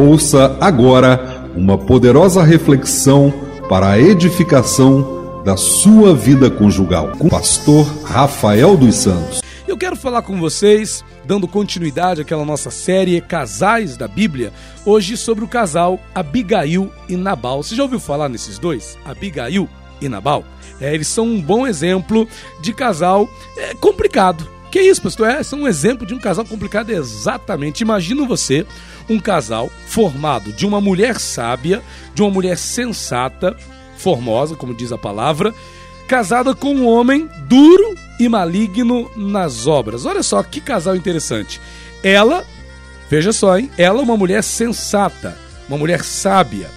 Ouça agora uma poderosa reflexão para a edificação da sua vida conjugal com o pastor Rafael dos Santos. Eu quero falar com vocês, dando continuidade àquela nossa série Casais da Bíblia, hoje sobre o casal Abigail e Nabal. Você já ouviu falar nesses dois? Abigail e Nabal? É, eles são um bom exemplo de casal é, complicado. Que isso, pastor? É, são um exemplo de um casal complicado exatamente. Imagina você, um casal formado de uma mulher sábia, de uma mulher sensata, formosa, como diz a palavra, casada com um homem duro e maligno nas obras. Olha só que casal interessante. Ela, veja só, hein? Ela, uma mulher sensata, uma mulher sábia,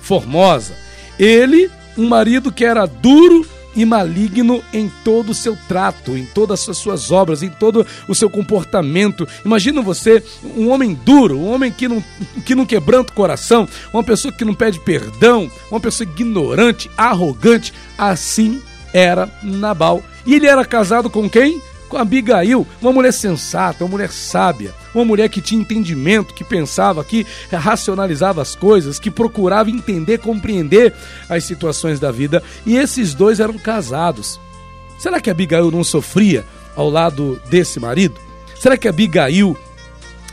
formosa. Ele, um marido que era duro e maligno em todo o seu trato, em todas as suas obras, em todo o seu comportamento. Imagina você, um homem duro, um homem que não, que não quebranta o coração, uma pessoa que não pede perdão, uma pessoa ignorante, arrogante. Assim era Nabal. E ele era casado com quem? Com Abigail, uma mulher sensata, uma mulher sábia, uma mulher que tinha entendimento, que pensava, que racionalizava as coisas, que procurava entender, compreender as situações da vida. E esses dois eram casados. Será que Abigail não sofria ao lado desse marido? Será que Abigail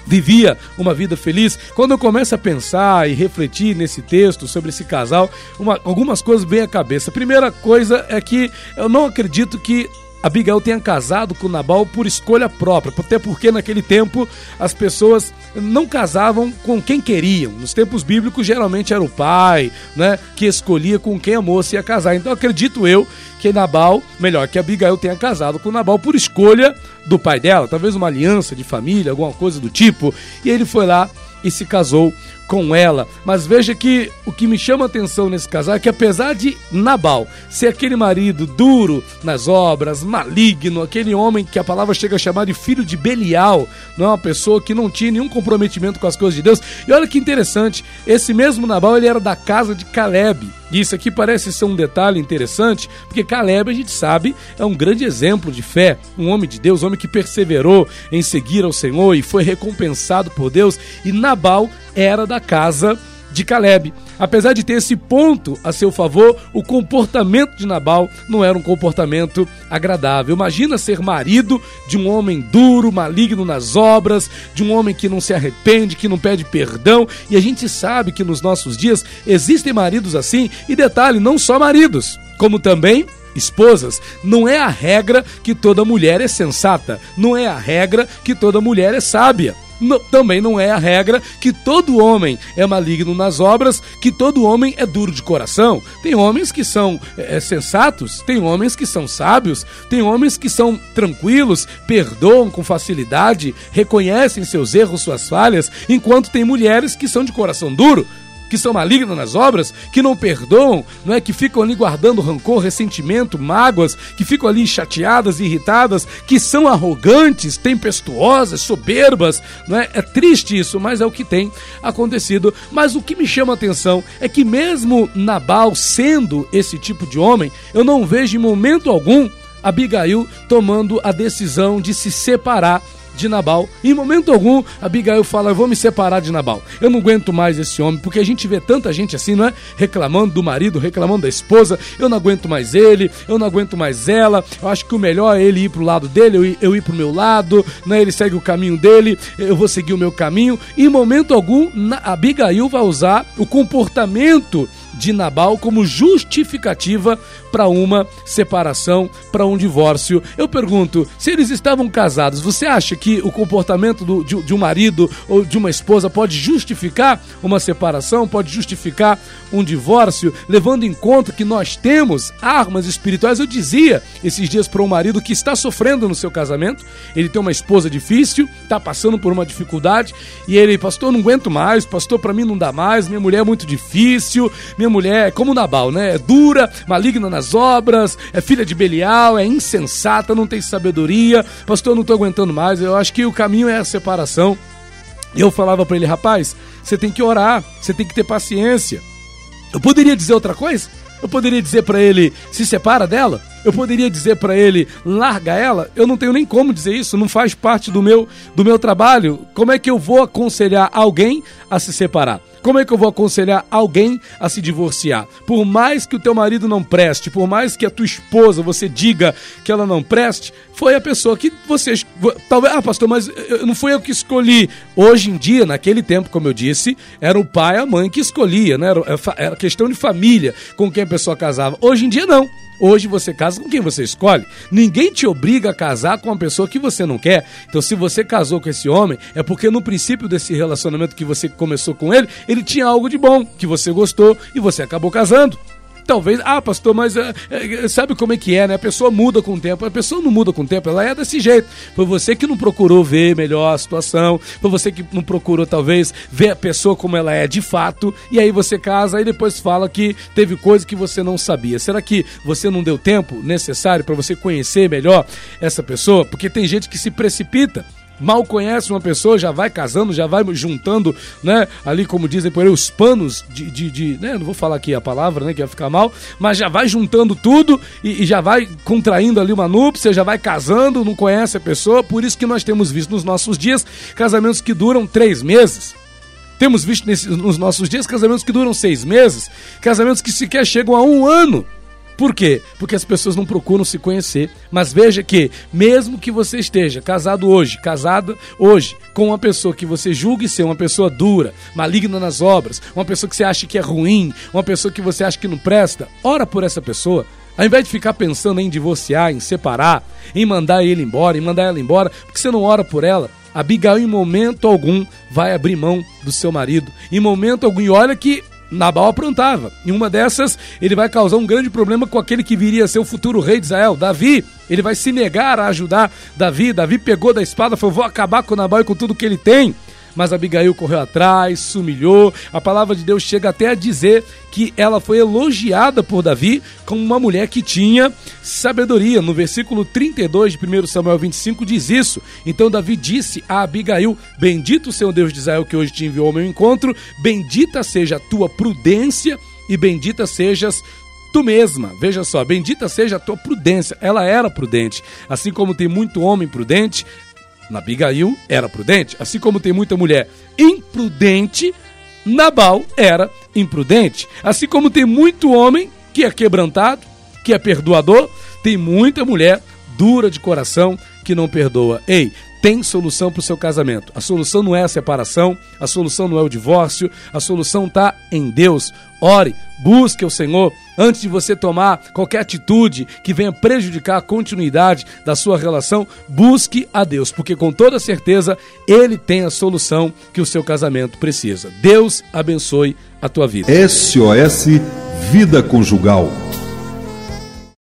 vivia uma vida feliz. Quando eu começo a pensar e refletir nesse texto sobre esse casal, uma, algumas coisas vêm à cabeça. A primeira coisa é que eu não acredito que Abigail tenha casado com Nabal por escolha própria, até porque naquele tempo as pessoas não casavam com quem queriam. Nos tempos bíblicos geralmente era o pai, né, que escolhia com quem a moça ia casar. Então acredito eu que Nabal, melhor, que Abigail tenha casado com Nabal por escolha do pai dela, talvez uma aliança de família, alguma coisa do tipo, e ele foi lá e se casou com ela. Mas veja que o que me chama a atenção nesse casal é que apesar de Nabal ser aquele marido duro nas obras, maligno, aquele homem que a palavra chega a chamar de filho de Belial, não é uma pessoa que não tinha nenhum comprometimento com as coisas de Deus. E olha que interessante, esse mesmo Nabal ele era da casa de Caleb. Isso aqui parece ser um detalhe interessante, porque Caleb, a gente sabe, é um grande exemplo de fé, um homem de Deus, um homem que perseverou em seguir ao Senhor e foi recompensado por Deus. E Nabal era da casa de Caleb. Apesar de ter esse ponto a seu favor, o comportamento de Nabal não era um comportamento agradável. Imagina ser marido de um homem duro, maligno nas obras, de um homem que não se arrepende, que não pede perdão. E a gente sabe que nos nossos dias existem maridos assim, e detalhe, não só maridos, como também esposas, não é a regra que toda mulher é sensata, não é a regra que toda mulher é sábia também não é a regra que todo homem é maligno nas obras, que todo homem é duro de coração. Tem homens que são é, é, sensatos, tem homens que são sábios, tem homens que são tranquilos, perdoam com facilidade, reconhecem seus erros, suas falhas, enquanto tem mulheres que são de coração duro que são malignas nas obras, que não perdoam, não é que ficam ali guardando rancor, ressentimento, mágoas, que ficam ali chateadas, irritadas, que são arrogantes, tempestuosas, soberbas, não é? É triste isso, mas é o que tem acontecido. Mas o que me chama a atenção é que mesmo Nabal sendo esse tipo de homem, eu não vejo em momento algum Abigail tomando a decisão de se separar de Nabal. Em momento algum, Abigail fala: Eu vou me separar de Nabal. Eu não aguento mais esse homem, porque a gente vê tanta gente assim, não é? Reclamando do marido, reclamando da esposa. Eu não aguento mais ele, eu não aguento mais ela. Eu acho que o melhor é ele ir pro lado dele, eu ir, eu ir pro meu lado, né? Ele segue o caminho dele, eu vou seguir o meu caminho. Em momento algum, Abigail vai usar o comportamento de Nabal como justificativa para uma separação, para um divórcio. Eu pergunto, se eles estavam casados, você acha que o comportamento do, de, de, um marido ou de uma esposa pode justificar uma separação, pode justificar um divórcio, levando em conta que nós temos armas espirituais? Eu dizia esses dias para um marido que está sofrendo no seu casamento, ele tem uma esposa difícil, está passando por uma dificuldade, e ele, pastor, não aguento mais, pastor, para mim não dá mais, minha mulher é muito difícil, minha mulher é como Nabal, né? É dura, maligna nas obras, é filha de Belial, é insensata, não tem sabedoria. Pastor, eu não tô aguentando mais. Eu acho que o caminho é a separação. Eu falava para ele, rapaz, você tem que orar, você tem que ter paciência. Eu poderia dizer outra coisa? Eu poderia dizer para ele, se separa dela? Eu poderia dizer para ele, larga ela? Eu não tenho nem como dizer isso, não faz parte do meu, do meu trabalho. Como é que eu vou aconselhar alguém a se separar? Como é que eu vou aconselhar alguém a se divorciar? Por mais que o teu marido não preste, por mais que a tua esposa você diga que ela não preste, foi a pessoa que você talvez, ah, pastor, mas não foi eu que escolhi. Hoje em dia, naquele tempo, como eu disse, era o pai e a mãe que escolhia, né? Era, era questão de família com quem a pessoa casava. Hoje em dia não. Hoje você casa com quem você escolhe. Ninguém te obriga a casar com uma pessoa que você não quer. Então, se você casou com esse homem, é porque no princípio desse relacionamento que você começou com ele, ele tinha algo de bom que você gostou e você acabou casando. Talvez, ah, pastor, mas é, é, sabe como é que é, né? A pessoa muda com o tempo. A pessoa não muda com o tempo, ela é desse jeito. Foi você que não procurou ver melhor a situação, foi você que não procurou, talvez, ver a pessoa como ela é de fato, e aí você casa e depois fala que teve coisa que você não sabia. Será que você não deu tempo necessário para você conhecer melhor essa pessoa? Porque tem gente que se precipita mal conhece uma pessoa, já vai casando, já vai juntando, né? Ali, como dizem por aí, os panos de, de, de né? Não vou falar aqui a palavra, né? Que ia ficar mal, mas já vai juntando tudo e, e, já vai contraindo ali uma núpcia, já vai casando, não conhece a pessoa. Por isso que nós temos visto nos nossos dias casamentos que duram três meses. Temos visto nesse, nos nossos dias casamentos que duram seis meses, casamentos que sequer chegam a um ano. Por quê? Porque as pessoas não procuram se conhecer. Mas veja que, mesmo que você esteja casado hoje, casada hoje, com uma pessoa que você julgue ser uma pessoa dura, maligna nas obras, uma pessoa que você acha que é ruim, uma pessoa que você acha que não presta, ora por essa pessoa. Ao invés de ficar pensando em divorciar, em separar, em mandar ele embora, em mandar ela embora, porque você não ora por ela, Abigail em momento algum vai abrir mão do seu marido. Em momento algum. E olha que Nabal aprontava. Em uma dessas, ele vai causar um grande problema com aquele que viria a ser o futuro rei de Israel, Davi. Ele vai se negar a ajudar Davi. Davi pegou da espada, falou: Vou acabar com Nabal e com tudo que ele tem mas Abigail correu atrás, se humilhou. A palavra de Deus chega até a dizer que ela foi elogiada por Davi como uma mulher que tinha sabedoria. No versículo 32 de 1 Samuel 25 diz isso. Então Davi disse a Abigail: Bendito seja o Deus de Israel que hoje te enviou ao meu encontro, bendita seja a tua prudência e bendita sejas tu mesma. Veja só, bendita seja a tua prudência. Ela era prudente. Assim como tem muito homem prudente, Abigail era prudente, assim como tem muita mulher imprudente, Nabal era imprudente. Assim como tem muito homem que é quebrantado, que é perdoador, tem muita mulher dura de coração que não perdoa. Ei, tem solução para o seu casamento. A solução não é a separação, a solução não é o divórcio, a solução está em Deus. Ore, busque o Senhor antes de você tomar qualquer atitude que venha prejudicar a continuidade da sua relação. Busque a Deus, porque com toda certeza Ele tem a solução que o seu casamento precisa. Deus abençoe a tua vida. SOS Vida Conjugal.